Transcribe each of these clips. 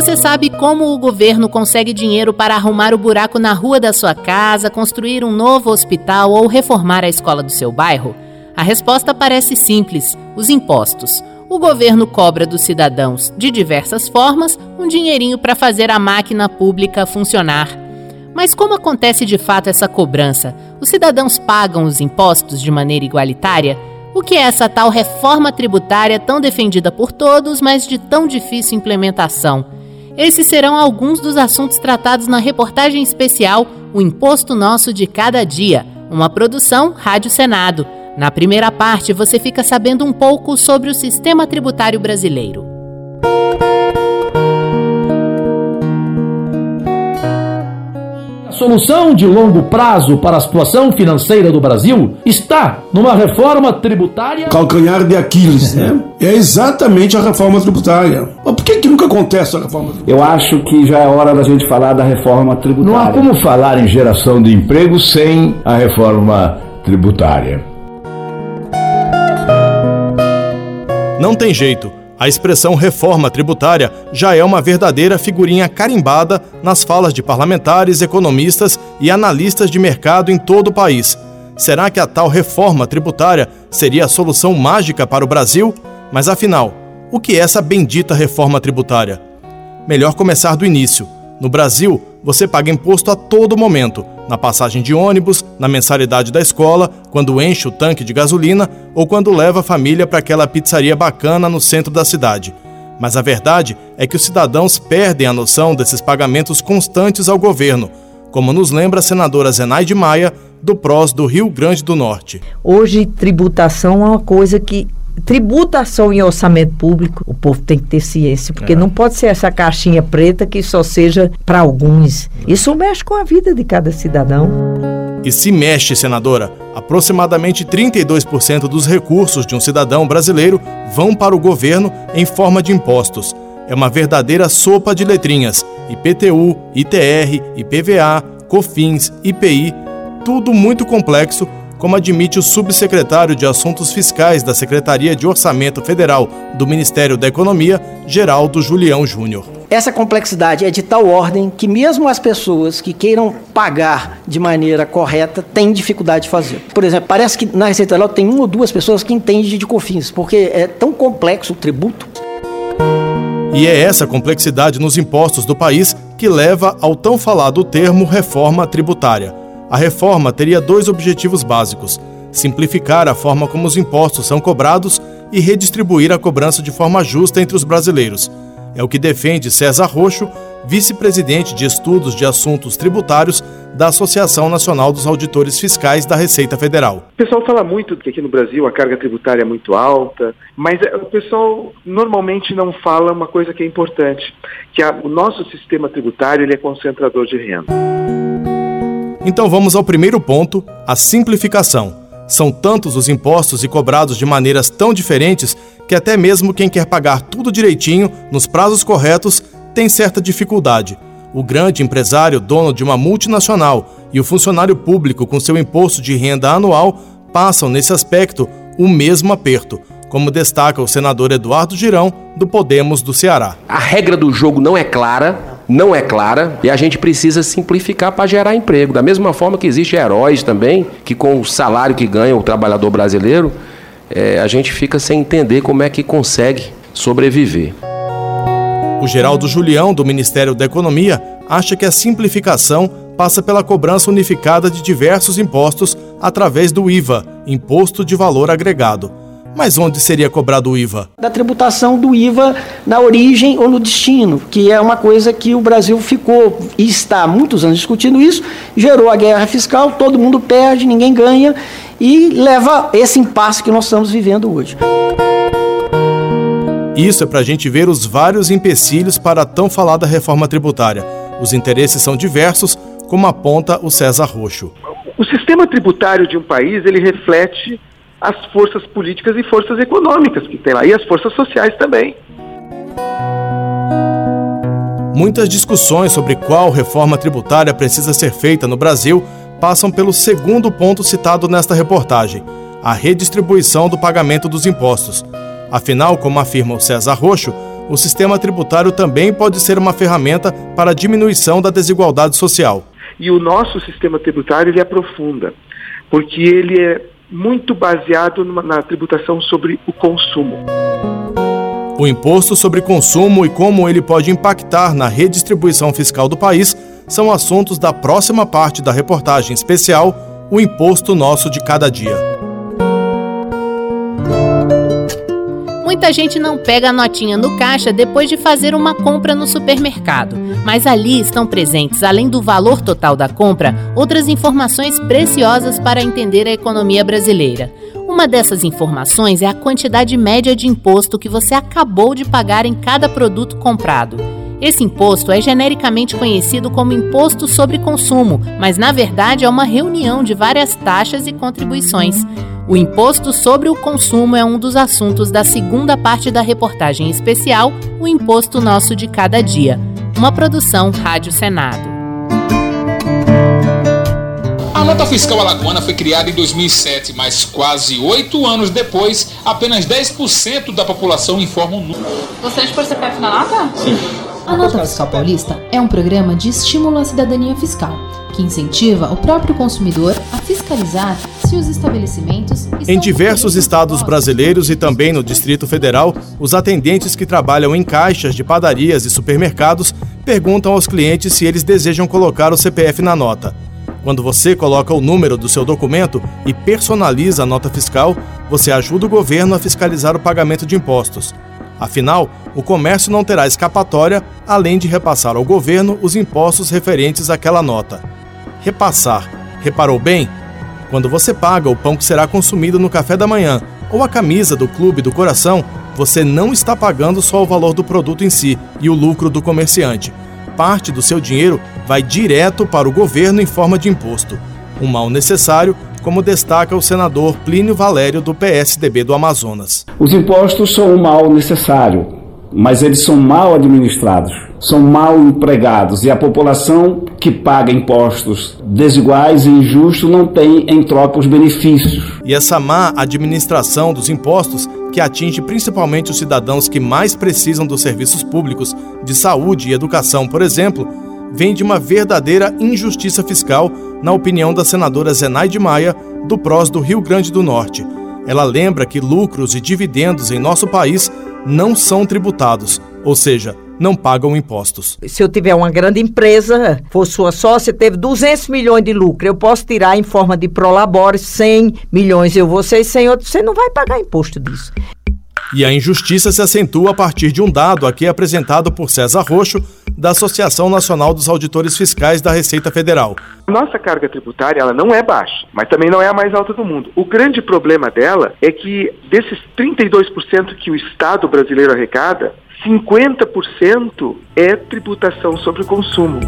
Você sabe como o governo consegue dinheiro para arrumar o buraco na rua da sua casa, construir um novo hospital ou reformar a escola do seu bairro? A resposta parece simples: os impostos. O governo cobra dos cidadãos, de diversas formas, um dinheirinho para fazer a máquina pública funcionar. Mas como acontece de fato essa cobrança? Os cidadãos pagam os impostos de maneira igualitária? O que é essa tal reforma tributária tão defendida por todos, mas de tão difícil implementação? Esses serão alguns dos assuntos tratados na reportagem especial O Imposto Nosso de Cada Dia, uma produção Rádio Senado. Na primeira parte, você fica sabendo um pouco sobre o sistema tributário brasileiro. Solução de longo prazo para a situação financeira do Brasil está numa reforma tributária. Calcanhar de Aquiles, né? É exatamente a reforma tributária. Mas por que, que nunca acontece a reforma tributária? Eu acho que já é hora da gente falar da reforma tributária. Não há como falar em geração de emprego sem a reforma tributária. Não tem jeito. A expressão reforma tributária já é uma verdadeira figurinha carimbada nas falas de parlamentares, economistas e analistas de mercado em todo o país. Será que a tal reforma tributária seria a solução mágica para o Brasil? Mas afinal, o que é essa bendita reforma tributária? Melhor começar do início. No Brasil, você paga imposto a todo momento, na passagem de ônibus, na mensalidade da escola, quando enche o tanque de gasolina ou quando leva a família para aquela pizzaria bacana no centro da cidade. Mas a verdade é que os cidadãos perdem a noção desses pagamentos constantes ao governo, como nos lembra a senadora Zenaide Maia, do PROS do Rio Grande do Norte. Hoje, tributação é uma coisa que tributação em orçamento público, o povo tem que ter ciência, porque é. não pode ser essa caixinha preta que só seja para alguns. Isso mexe com a vida de cada cidadão. E se mexe, senadora, aproximadamente 32% dos recursos de um cidadão brasileiro vão para o governo em forma de impostos. É uma verdadeira sopa de letrinhas: IPTU, ITR, IPVA, COFINS, IPI, tudo muito complexo como admite o subsecretário de Assuntos Fiscais da Secretaria de Orçamento Federal do Ministério da Economia, Geraldo Julião Júnior. Essa complexidade é de tal ordem que mesmo as pessoas que queiram pagar de maneira correta têm dificuldade de fazer. Por exemplo, parece que na Receita Federal tem uma ou duas pessoas que entendem de COFINS, porque é tão complexo o tributo. E é essa complexidade nos impostos do país que leva ao tão falado termo reforma tributária a reforma teria dois objetivos básicos: simplificar a forma como os impostos são cobrados e redistribuir a cobrança de forma justa entre os brasileiros. É o que defende César Roxo, vice-presidente de Estudos de Assuntos Tributários da Associação Nacional dos Auditores Fiscais da Receita Federal. O pessoal fala muito que aqui no Brasil a carga tributária é muito alta, mas o pessoal normalmente não fala uma coisa que é importante, que o nosso sistema tributário ele é concentrador de renda. Então vamos ao primeiro ponto, a simplificação. São tantos os impostos e cobrados de maneiras tão diferentes que até mesmo quem quer pagar tudo direitinho, nos prazos corretos, tem certa dificuldade. O grande empresário, dono de uma multinacional, e o funcionário público com seu imposto de renda anual passam, nesse aspecto, o mesmo aperto, como destaca o senador Eduardo Girão, do Podemos do Ceará. A regra do jogo não é clara, não é clara e a gente precisa simplificar para gerar emprego. Da mesma forma que existe heróis também, que com o salário que ganha o trabalhador brasileiro, é, a gente fica sem entender como é que consegue sobreviver. O Geraldo Julião, do Ministério da Economia, acha que a simplificação passa pela cobrança unificada de diversos impostos através do IVA, Imposto de Valor Agregado. Mas onde seria cobrado o IVA? Da tributação do IVA na origem ou no destino, que é uma coisa que o Brasil ficou e está há muitos anos discutindo isso, gerou a guerra fiscal, todo mundo perde, ninguém ganha e leva esse impasse que nós estamos vivendo hoje. Isso é para a gente ver os vários empecilhos para a tão falada reforma tributária. Os interesses são diversos, como aponta o César Roxo. O sistema tributário de um país ele reflete as forças políticas e forças econômicas que tem lá, e as forças sociais também. Muitas discussões sobre qual reforma tributária precisa ser feita no Brasil passam pelo segundo ponto citado nesta reportagem, a redistribuição do pagamento dos impostos. Afinal, como afirma o César Roxo, o sistema tributário também pode ser uma ferramenta para a diminuição da desigualdade social. E o nosso sistema tributário ele aprofunda, porque ele é muito baseado numa, na tributação sobre o consumo. O imposto sobre consumo e como ele pode impactar na redistribuição fiscal do país são assuntos da próxima parte da reportagem especial O Imposto Nosso de Cada Dia. Muita gente não pega a notinha no caixa depois de fazer uma compra no supermercado, mas ali estão presentes, além do valor total da compra, outras informações preciosas para entender a economia brasileira. Uma dessas informações é a quantidade média de imposto que você acabou de pagar em cada produto comprado. Esse imposto é genericamente conhecido como Imposto sobre Consumo, mas na verdade é uma reunião de várias taxas e contribuições. O imposto sobre o consumo é um dos assuntos da segunda parte da reportagem especial O Imposto Nosso de Cada Dia, uma produção Rádio Senado. A nota fiscal alagoana foi criada em 2007, mas quase oito anos depois, apenas 10% da população informa o número. Você pôr CPF na nota? Sim. A Nota Fiscal Paulista é um programa de estímulo à cidadania fiscal, que incentiva o próprio consumidor a fiscalizar se os estabelecimentos. Em diversos estados brasileiros e também no Distrito Federal, os atendentes que trabalham em caixas de padarias e supermercados perguntam aos clientes se eles desejam colocar o CPF na nota. Quando você coloca o número do seu documento e personaliza a nota fiscal, você ajuda o governo a fiscalizar o pagamento de impostos. Afinal, o comércio não terá escapatória além de repassar ao governo os impostos referentes àquela nota. Repassar. Reparou bem? Quando você paga o pão que será consumido no café da manhã ou a camisa do clube do coração, você não está pagando só o valor do produto em si e o lucro do comerciante. Parte do seu dinheiro vai direto para o governo em forma de imposto. Um mal necessário como destaca o senador Plínio Valério do PSDB do Amazonas. Os impostos são um mal necessário, mas eles são mal administrados, são mal empregados e a população que paga impostos desiguais e injustos não tem em troca os benefícios. E essa má administração dos impostos, que atinge principalmente os cidadãos que mais precisam dos serviços públicos de saúde e educação, por exemplo, vem de uma verdadeira injustiça fiscal, na opinião da senadora Zenaide Maia, do PROS do Rio Grande do Norte. Ela lembra que lucros e dividendos em nosso país não são tributados, ou seja, não pagam impostos. Se eu tiver uma grande empresa, for sua sócia, teve 200 milhões de lucro, eu posso tirar em forma de prolabore 100 milhões, eu vou ser 100 outros, você não vai pagar imposto disso. E a injustiça se acentua a partir de um dado aqui apresentado por César Roxo, da Associação Nacional dos Auditores Fiscais da Receita Federal. Nossa carga tributária ela não é baixa, mas também não é a mais alta do mundo. O grande problema dela é que desses 32% que o Estado brasileiro arrecada, 50% é tributação sobre o consumo.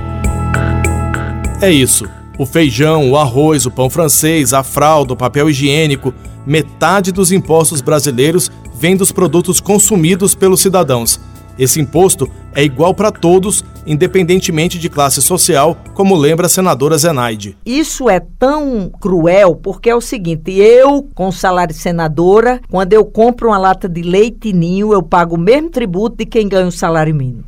É isso. O feijão, o arroz, o pão francês, a fralda, o papel higiênico, metade dos impostos brasileiros vem dos produtos consumidos pelos cidadãos. Esse imposto é igual para todos, independentemente de classe social, como lembra a senadora Zenaide. Isso é tão cruel porque é o seguinte: eu, com salário de senadora, quando eu compro uma lata de leite ninho, eu pago o mesmo tributo de quem ganha um salário mínimo.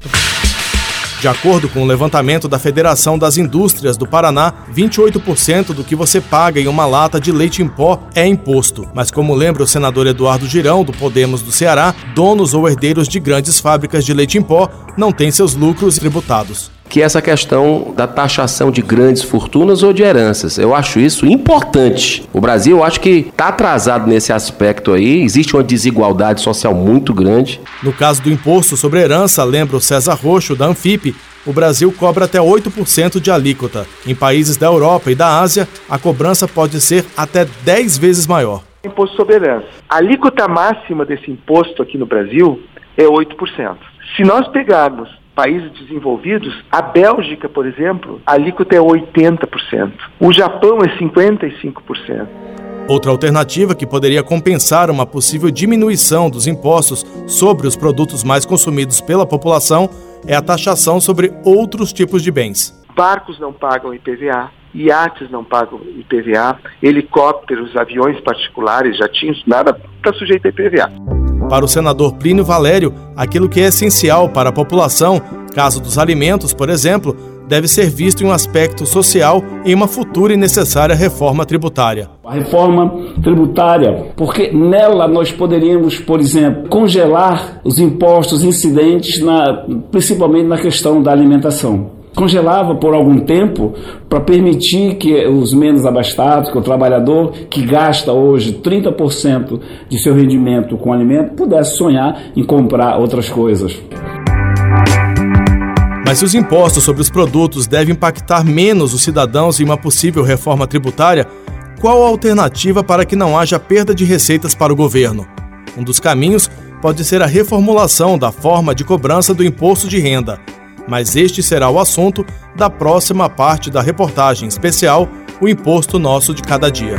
De acordo com o levantamento da Federação das Indústrias do Paraná, 28% do que você paga em uma lata de leite em pó é imposto. Mas, como lembra o senador Eduardo Girão, do Podemos do Ceará, donos ou herdeiros de grandes fábricas de leite em pó não têm seus lucros tributados que é essa questão da taxação de grandes fortunas ou de heranças. Eu acho isso importante. O Brasil, eu acho que está atrasado nesse aspecto aí. Existe uma desigualdade social muito grande. No caso do imposto sobre herança, lembra o César Roxo, da Anfip, o Brasil cobra até 8% de alíquota. Em países da Europa e da Ásia, a cobrança pode ser até 10 vezes maior. Imposto sobre herança. A alíquota máxima desse imposto aqui no Brasil é 8%. Se nós pegarmos países desenvolvidos, a Bélgica, por exemplo, a alíquota é 80%. O Japão é 55%. Outra alternativa que poderia compensar uma possível diminuição dos impostos sobre os produtos mais consumidos pela população é a taxação sobre outros tipos de bens. Barcos não pagam IPVA, iates não pagam IPVA, helicópteros, aviões particulares, jatinhos, nada está sujeito a IPVA. Para o senador Plínio Valério, aquilo que é essencial para a população, caso dos alimentos, por exemplo, deve ser visto em um aspecto social em uma futura e necessária reforma tributária. A reforma tributária, porque nela nós poderíamos, por exemplo, congelar os impostos incidentes, na, principalmente na questão da alimentação congelava por algum tempo para permitir que os menos abastados, que o trabalhador que gasta hoje 30% de seu rendimento com alimento, pudesse sonhar em comprar outras coisas. Mas se os impostos sobre os produtos devem impactar menos os cidadãos em uma possível reforma tributária, qual a alternativa para que não haja perda de receitas para o governo? Um dos caminhos pode ser a reformulação da forma de cobrança do imposto de renda. Mas este será o assunto da próxima parte da reportagem especial O Imposto Nosso de Cada Dia.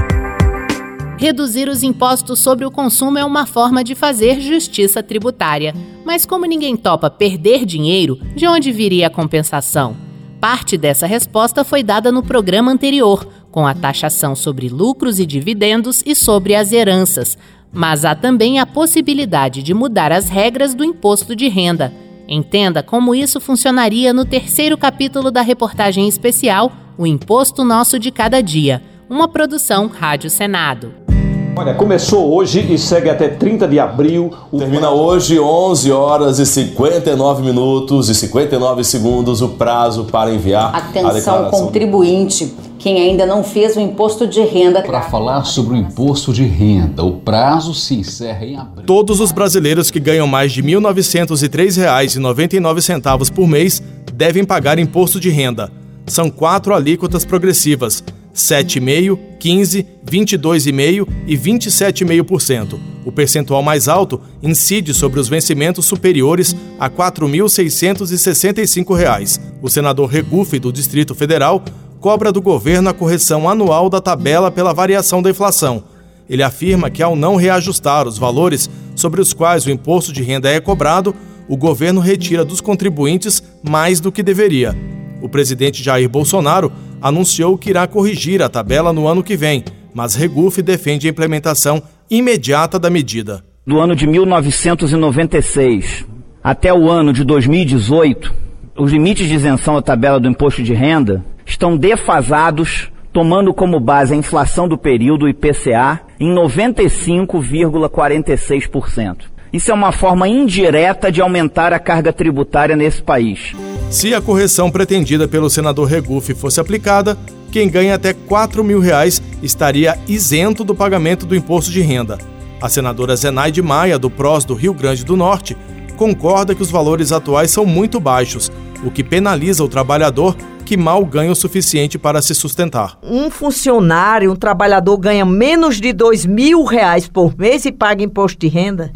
Reduzir os impostos sobre o consumo é uma forma de fazer justiça tributária. Mas como ninguém topa perder dinheiro, de onde viria a compensação? Parte dessa resposta foi dada no programa anterior, com a taxação sobre lucros e dividendos e sobre as heranças. Mas há também a possibilidade de mudar as regras do imposto de renda. Entenda como isso funcionaria no terceiro capítulo da reportagem especial O Imposto Nosso de Cada Dia, uma produção Rádio Senado. Olha, começou hoje e segue até 30 de abril. Termina hoje 11 horas e 59 minutos e 59 segundos o prazo para enviar Atenção, a declaração. contribuinte. Quem ainda não fez o imposto de renda. Para falar sobre o imposto de renda, o prazo se encerra em abril. Todos os brasileiros que ganham mais de R$ 1.903,99 por mês devem pagar imposto de renda. São quatro alíquotas progressivas 7,5%, 15%, 22,5% e 27,5%. O percentual mais alto incide sobre os vencimentos superiores a R$ 4.665. O senador Regufe, do Distrito Federal, cobra do governo a correção anual da tabela pela variação da inflação. Ele afirma que, ao não reajustar os valores sobre os quais o imposto de renda é cobrado, o governo retira dos contribuintes mais do que deveria. O presidente Jair Bolsonaro anunciou que irá corrigir a tabela no ano que vem, mas Regufe defende a implementação imediata da medida. Do ano de 1996 até o ano de 2018, os limites de isenção da tabela do imposto de renda estão defasados, tomando como base a inflação do período IPCA em 95,46%. Isso é uma forma indireta de aumentar a carga tributária nesse país. Se a correção pretendida pelo senador Regufe fosse aplicada, quem ganha até 4 mil reais estaria isento do pagamento do imposto de renda. A senadora Zenaide Maia, do PROS do Rio Grande do Norte, concorda que os valores atuais são muito baixos, o que penaliza o trabalhador que mal ganha o suficiente para se sustentar. Um funcionário, um trabalhador ganha menos de dois mil reais por mês e paga imposto de renda.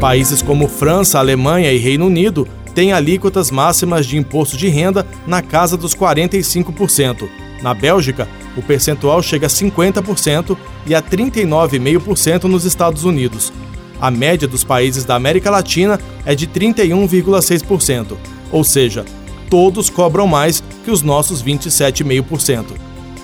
Países como França, Alemanha e Reino Unido têm alíquotas máximas de imposto de renda na casa dos 45%. Na Bélgica, o percentual chega a 50% e a 39,5% nos Estados Unidos. A média dos países da América Latina é de 31,6%, ou seja, todos cobram mais que os nossos 27,5%.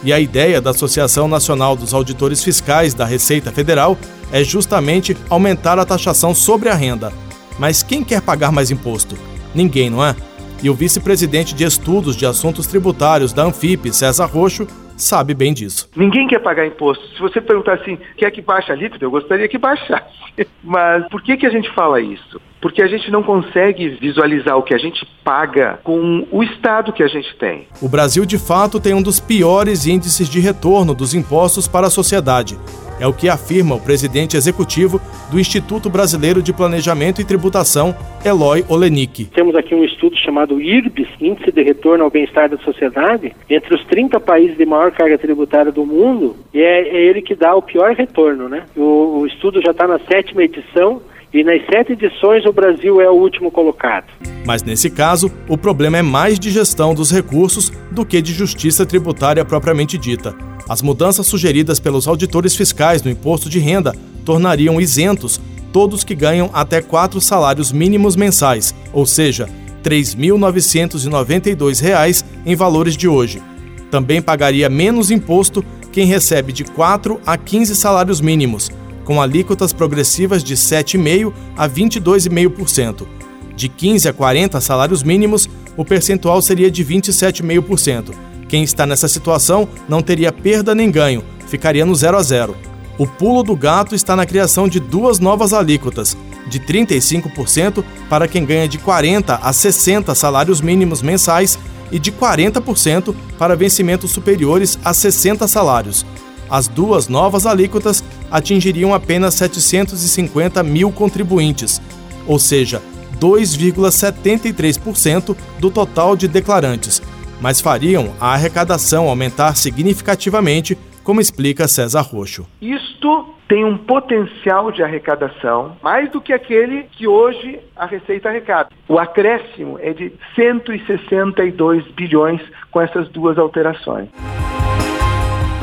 E a ideia da Associação Nacional dos Auditores Fiscais da Receita Federal é justamente aumentar a taxação sobre a renda. Mas quem quer pagar mais imposto? Ninguém, não é? E o vice-presidente de estudos de assuntos tributários da Anfip, César Roxo, sabe bem disso. Ninguém quer pagar imposto. Se você perguntar assim, quer que baixe a alíquota? Eu gostaria que baixasse. Mas por que, que a gente fala isso? Porque a gente não consegue visualizar o que a gente paga com o Estado que a gente tem. O Brasil, de fato, tem um dos piores índices de retorno dos impostos para a sociedade. É o que afirma o presidente executivo do Instituto Brasileiro de Planejamento e Tributação, Eloy Olenik. Temos aqui um estudo chamado IRBS, Índice de Retorno ao Bem-Estar da Sociedade, entre os 30 países de maior carga tributária do mundo, e é, é ele que dá o pior retorno. Né? O, o estudo já está na sétima edição e nas sete edições o Brasil é o último colocado. Mas nesse caso, o problema é mais de gestão dos recursos do que de justiça tributária propriamente dita. As mudanças sugeridas pelos auditores fiscais no imposto de renda tornariam isentos todos que ganham até quatro salários mínimos mensais, ou seja, R$ 3.992 em valores de hoje. Também pagaria menos imposto quem recebe de 4 a 15 salários mínimos, com alíquotas progressivas de 7,5% a 22,5%. De 15 a 40 salários mínimos, o percentual seria de 27,5%. Quem está nessa situação não teria perda nem ganho, ficaria no 0 a 0. O pulo do gato está na criação de duas novas alíquotas, de 35% para quem ganha de 40 a 60 salários mínimos mensais e de 40% para vencimentos superiores a 60 salários. As duas novas alíquotas atingiriam apenas 750 mil contribuintes, ou seja, 2,73% do total de declarantes, mas fariam a arrecadação aumentar significativamente, como explica César Roxo. Isto tem um potencial de arrecadação mais do que aquele que hoje a Receita arrecada. O acréscimo é de 162 bilhões com essas duas alterações.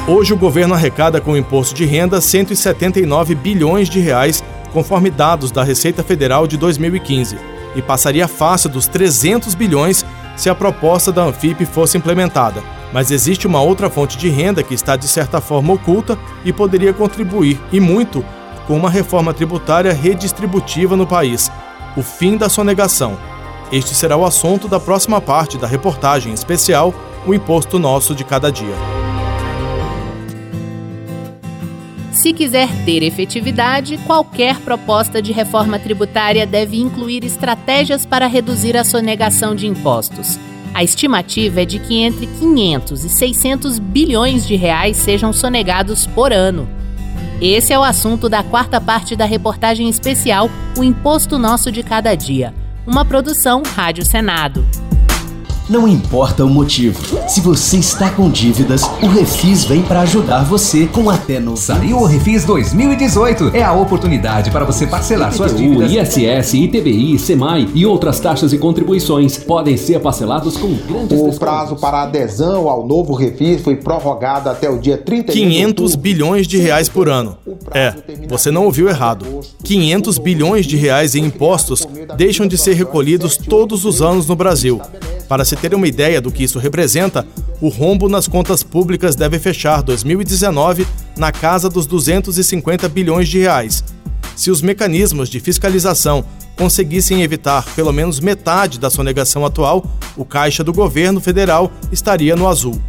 Hoje o governo arrecada com o imposto de renda 179 bilhões de reais, conforme dados da Receita Federal de 2015, e passaria fácil dos 300 bilhões se a proposta da Anfip fosse implementada. Mas existe uma outra fonte de renda que está de certa forma oculta e poderia contribuir, e muito, com uma reforma tributária redistributiva no país: o fim da sonegação. Este será o assunto da próxima parte da reportagem especial O Imposto Nosso de Cada Dia. Se quiser ter efetividade, qualquer proposta de reforma tributária deve incluir estratégias para reduzir a sonegação de impostos. A estimativa é de que entre 500 e 600 bilhões de reais sejam sonegados por ano. Esse é o assunto da quarta parte da reportagem especial O Imposto Nosso de Cada Dia, uma produção Rádio Senado. Não importa o motivo. Se você está com dívidas, o Refis vem para ajudar você com até no Saiu o Refis 2018. É a oportunidade para você parcelar suas dívidas. ISS, ITBI, SEMAI e outras taxas e contribuições podem ser parcelados com grandes O prazo para adesão ao novo Refis foi prorrogado até o dia 31 500 bilhões de reais por ano. É, você não ouviu errado. 500 bilhões de reais em impostos deixam de ser recolhidos todos os anos no Brasil. Para se ter uma ideia do que isso representa, o rombo nas contas públicas deve fechar 2019 na casa dos 250 bilhões de reais. Se os mecanismos de fiscalização conseguissem evitar pelo menos metade da sonegação atual, o caixa do governo federal estaria no azul.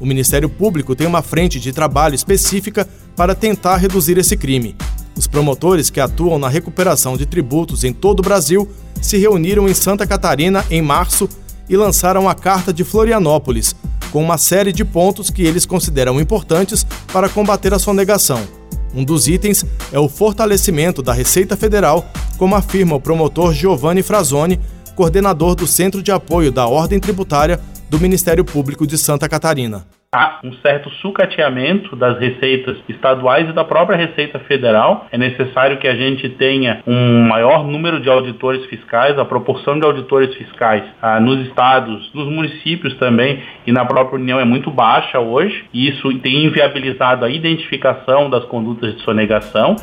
O Ministério Público tem uma frente de trabalho específica para tentar reduzir esse crime. Os promotores que atuam na recuperação de tributos em todo o Brasil se reuniram em Santa Catarina em março e lançaram a Carta de Florianópolis, com uma série de pontos que eles consideram importantes para combater a sonegação. Um dos itens é o fortalecimento da Receita Federal, como afirma o promotor Giovanni Frazoni, coordenador do Centro de Apoio da Ordem Tributária do Ministério Público de Santa Catarina há um certo sucateamento das receitas estaduais e da própria Receita Federal. É necessário que a gente tenha um maior número de auditores fiscais, a proporção de auditores fiscais ah, nos estados, nos municípios também e na própria União é muito baixa hoje, e isso tem inviabilizado a identificação das condutas de sonegação.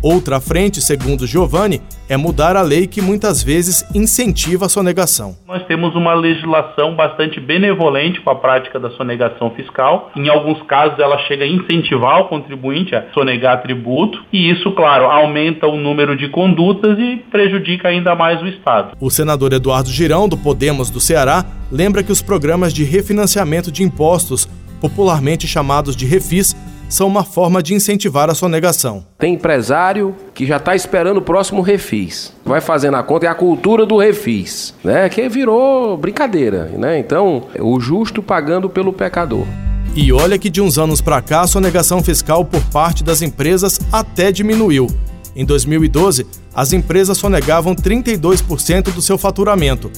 Outra frente, segundo Giovanni, é mudar a lei que muitas vezes incentiva a sonegação. Nós temos uma legislação bastante benevolente com a prática da sonegação fiscal. Em alguns casos, ela chega a incentivar o contribuinte a sonegar tributo, e isso, claro, aumenta o número de condutas e prejudica ainda mais o Estado. O senador Eduardo Girão, do Podemos do Ceará, lembra que os programas de refinanciamento de impostos, popularmente chamados de refis, são uma forma de incentivar a sonegação. Tem empresário que já está esperando o próximo refis. Vai fazendo a conta, é a cultura do refis, né? Que virou brincadeira, né? Então, o justo pagando pelo pecador. E olha que de uns anos para cá a sonegação fiscal por parte das empresas até diminuiu. Em 2012, as empresas sonegavam 32% do seu faturamento.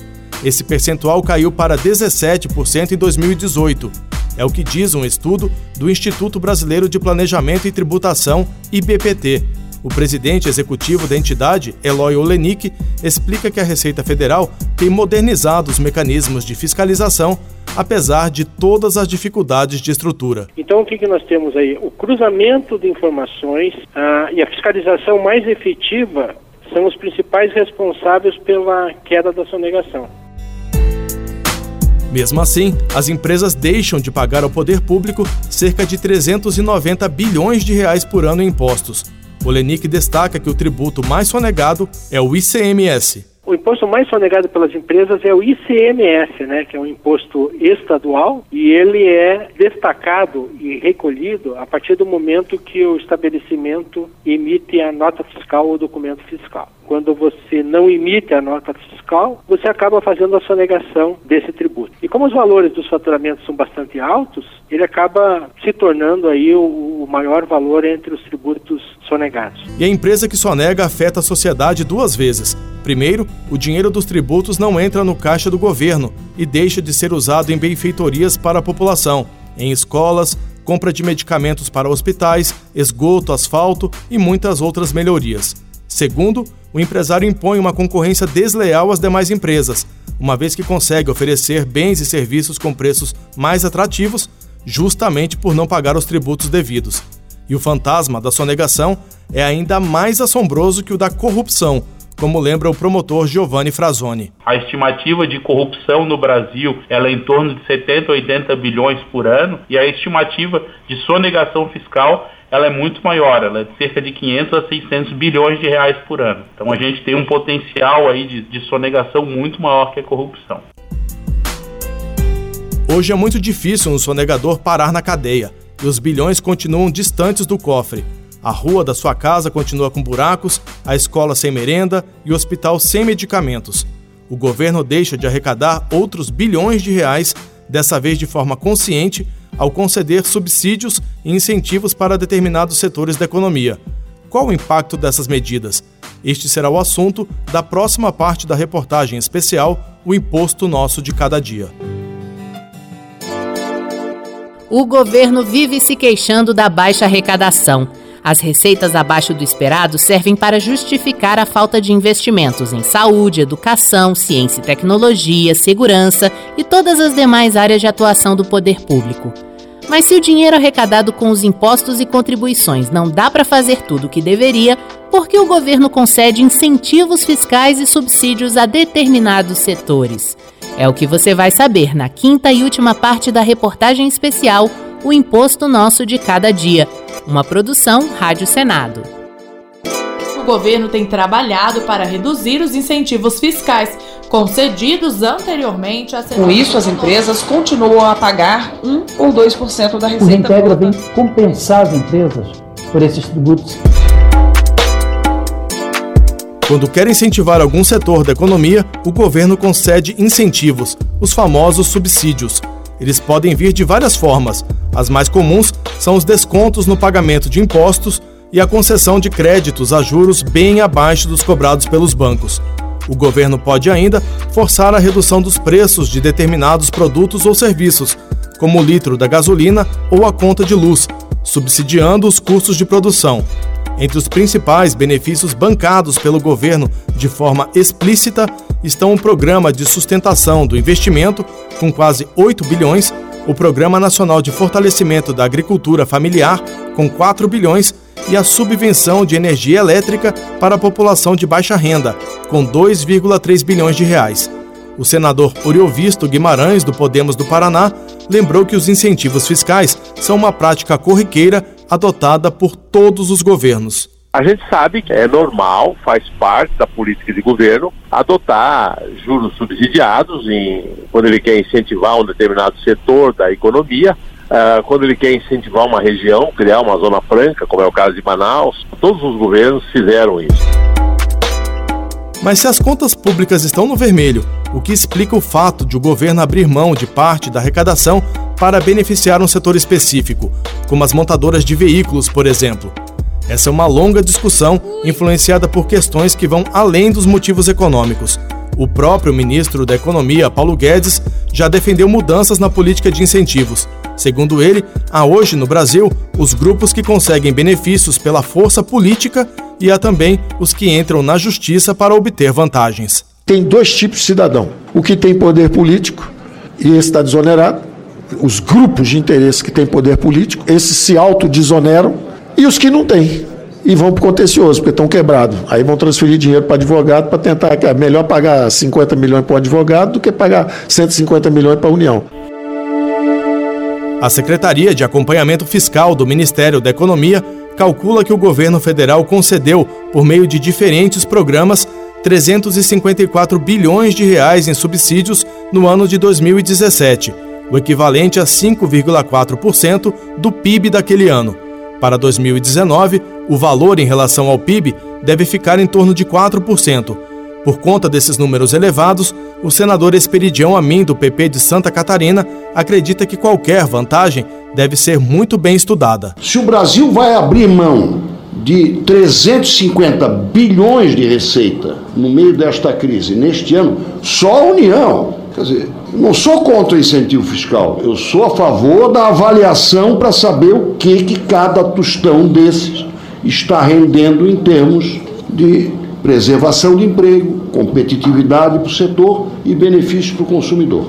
Esse percentual caiu para 17% em 2018 é o que diz um estudo do Instituto Brasileiro de Planejamento e Tributação, IBPT. O presidente executivo da entidade, Eloy Olenik, explica que a Receita Federal tem modernizado os mecanismos de fiscalização, apesar de todas as dificuldades de estrutura. Então, o que, que nós temos aí? O cruzamento de informações ah, e a fiscalização mais efetiva são os principais responsáveis pela queda da sonegação. Mesmo assim, as empresas deixam de pagar ao poder público cerca de 390 bilhões de reais por ano em impostos. Polenic destaca que o tributo mais sonegado é o ICMS. O imposto mais sonegado pelas empresas é o ICMS, né, que é um imposto estadual, e ele é destacado e recolhido a partir do momento que o estabelecimento emite a nota fiscal ou documento fiscal. Quando você não emite a nota fiscal, você acaba fazendo a sonegação desse tributo. E como os valores dos faturamentos são bastante altos, ele acaba se tornando aí o, o maior valor entre os tributos sonegados. E a empresa que sonega afeta a sociedade duas vezes. Primeiro, o dinheiro dos tributos não entra no caixa do governo e deixa de ser usado em benfeitorias para a população, em escolas, compra de medicamentos para hospitais, esgoto, asfalto e muitas outras melhorias. Segundo, o empresário impõe uma concorrência desleal às demais empresas, uma vez que consegue oferecer bens e serviços com preços mais atrativos, justamente por não pagar os tributos devidos. E o fantasma da sonegação é ainda mais assombroso que o da corrupção, como lembra o promotor Giovanni Frazoni. A estimativa de corrupção no Brasil ela é em torno de 70, 80 bilhões por ano e a estimativa de sonegação fiscal ela é muito maior, ela é de cerca de 500 a 600 bilhões de reais por ano. Então a gente tem um potencial aí de, de sonegação muito maior que a corrupção. Hoje é muito difícil um sonegador parar na cadeia e os bilhões continuam distantes do cofre. A rua da sua casa continua com buracos, a escola sem merenda e o hospital sem medicamentos. O governo deixa de arrecadar outros bilhões de reais, dessa vez de forma consciente, ao conceder subsídios e incentivos para determinados setores da economia. Qual o impacto dessas medidas? Este será o assunto da próxima parte da reportagem especial O Imposto Nosso de Cada Dia. O governo vive se queixando da baixa arrecadação. As receitas abaixo do esperado servem para justificar a falta de investimentos em saúde, educação, ciência e tecnologia, segurança e todas as demais áreas de atuação do poder público. Mas se o dinheiro arrecadado com os impostos e contribuições não dá para fazer tudo o que deveria, por que o governo concede incentivos fiscais e subsídios a determinados setores? É o que você vai saber na quinta e última parte da reportagem especial O Imposto Nosso de Cada Dia, uma produção Rádio Senado. O governo tem trabalhado para reduzir os incentivos fiscais concedidos anteriormente a Com isso, as empresas continuam a pagar 1 ou 2% da receita. O Reintegra vem compensar as empresas por esses tributos. Quando quer incentivar algum setor da economia, o governo concede incentivos, os famosos subsídios. Eles podem vir de várias formas. As mais comuns são os descontos no pagamento de impostos e a concessão de créditos a juros bem abaixo dos cobrados pelos bancos. O governo pode ainda forçar a redução dos preços de determinados produtos ou serviços, como o litro da gasolina ou a conta de luz, subsidiando os custos de produção. Entre os principais benefícios bancados pelo governo de forma explícita estão o Programa de Sustentação do Investimento, com quase 8 bilhões, o Programa Nacional de Fortalecimento da Agricultura Familiar, com 4 bilhões, e a subvenção de energia elétrica para a população de baixa renda, com 2,3 bilhões de reais. O senador Oriovisto Guimarães, do Podemos do Paraná, lembrou que os incentivos fiscais são uma prática corriqueira adotada por todos os governos. A gente sabe que é normal, faz parte da política de governo, adotar juros subsidiados em, quando ele quer incentivar um determinado setor da economia, uh, quando ele quer incentivar uma região, criar uma zona franca, como é o caso de Manaus. Todos os governos fizeram isso. Mas se as contas públicas estão no vermelho, o que explica o fato de o governo abrir mão de parte da arrecadação para beneficiar um setor específico, como as montadoras de veículos, por exemplo. Essa é uma longa discussão influenciada por questões que vão além dos motivos econômicos. O próprio ministro da Economia, Paulo Guedes, já defendeu mudanças na política de incentivos. Segundo ele, há hoje no Brasil os grupos que conseguem benefícios pela força política e há também os que entram na justiça para obter vantagens. Tem dois tipos de cidadão: o que tem poder político e esse está desonerado, os grupos de interesse que têm poder político, esses se autodesoneram, e os que não têm. E vão para o contencioso, porque estão quebrados. Aí vão transferir dinheiro para advogado para tentar. É melhor pagar 50 milhões para o advogado do que pagar 150 milhões para a União. A Secretaria de Acompanhamento Fiscal do Ministério da Economia calcula que o governo federal concedeu, por meio de diferentes programas, 354 bilhões de reais em subsídios no ano de 2017, o equivalente a 5,4% do PIB daquele ano. Para 2019, o valor em relação ao PIB deve ficar em torno de 4%. Por conta desses números elevados, o senador Esperidião Amin, do PP de Santa Catarina, acredita que qualquer vantagem deve ser muito bem estudada. Se o Brasil vai abrir mão de 350 bilhões de receita no meio desta crise neste ano, só a União, quer dizer, não sou contra o incentivo fiscal, eu sou a favor da avaliação para saber o que, que cada tostão desses está rendendo em termos de preservação de emprego, competitividade para o setor e benefício para o consumidor.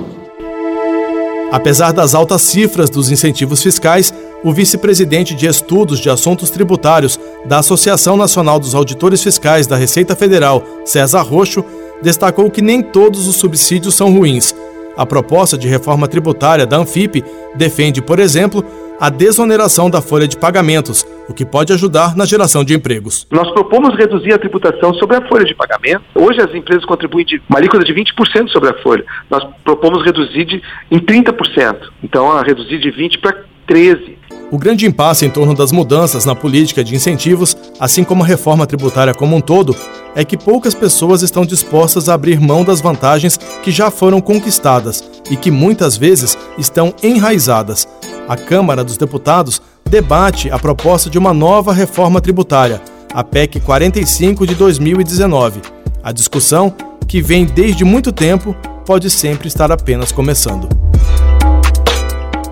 Apesar das altas cifras dos incentivos fiscais, o vice-presidente de Estudos de Assuntos Tributários da Associação Nacional dos Auditores Fiscais da Receita Federal, César Roxo, destacou que nem todos os subsídios são ruins. A proposta de reforma tributária da Anfip defende, por exemplo, a desoneração da folha de pagamentos, o que pode ajudar na geração de empregos. Nós propomos reduzir a tributação sobre a folha de pagamento. Hoje as empresas contribuem de uma alíquota de 20% sobre a folha. Nós propomos reduzir de, em 30%. Então, a reduzir de 20% para 13%. O grande impasse em torno das mudanças na política de incentivos, assim como a reforma tributária como um todo, é que poucas pessoas estão dispostas a abrir mão das vantagens que já foram conquistadas e que muitas vezes estão enraizadas. A Câmara dos Deputados debate a proposta de uma nova reforma tributária, a PEC 45 de 2019. A discussão, que vem desde muito tempo, pode sempre estar apenas começando.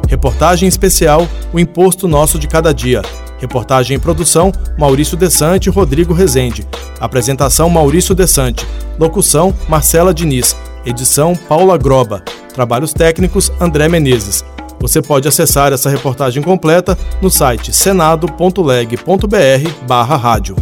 Reportagem especial O Imposto Nosso de Cada Dia. Reportagem em produção Maurício Desante e Rodrigo Rezende. Apresentação Maurício Desante. Locução Marcela Diniz. Edição Paula Groba. Trabalhos técnicos André Menezes. Você pode acessar essa reportagem completa no site senado.leg.br/rádio.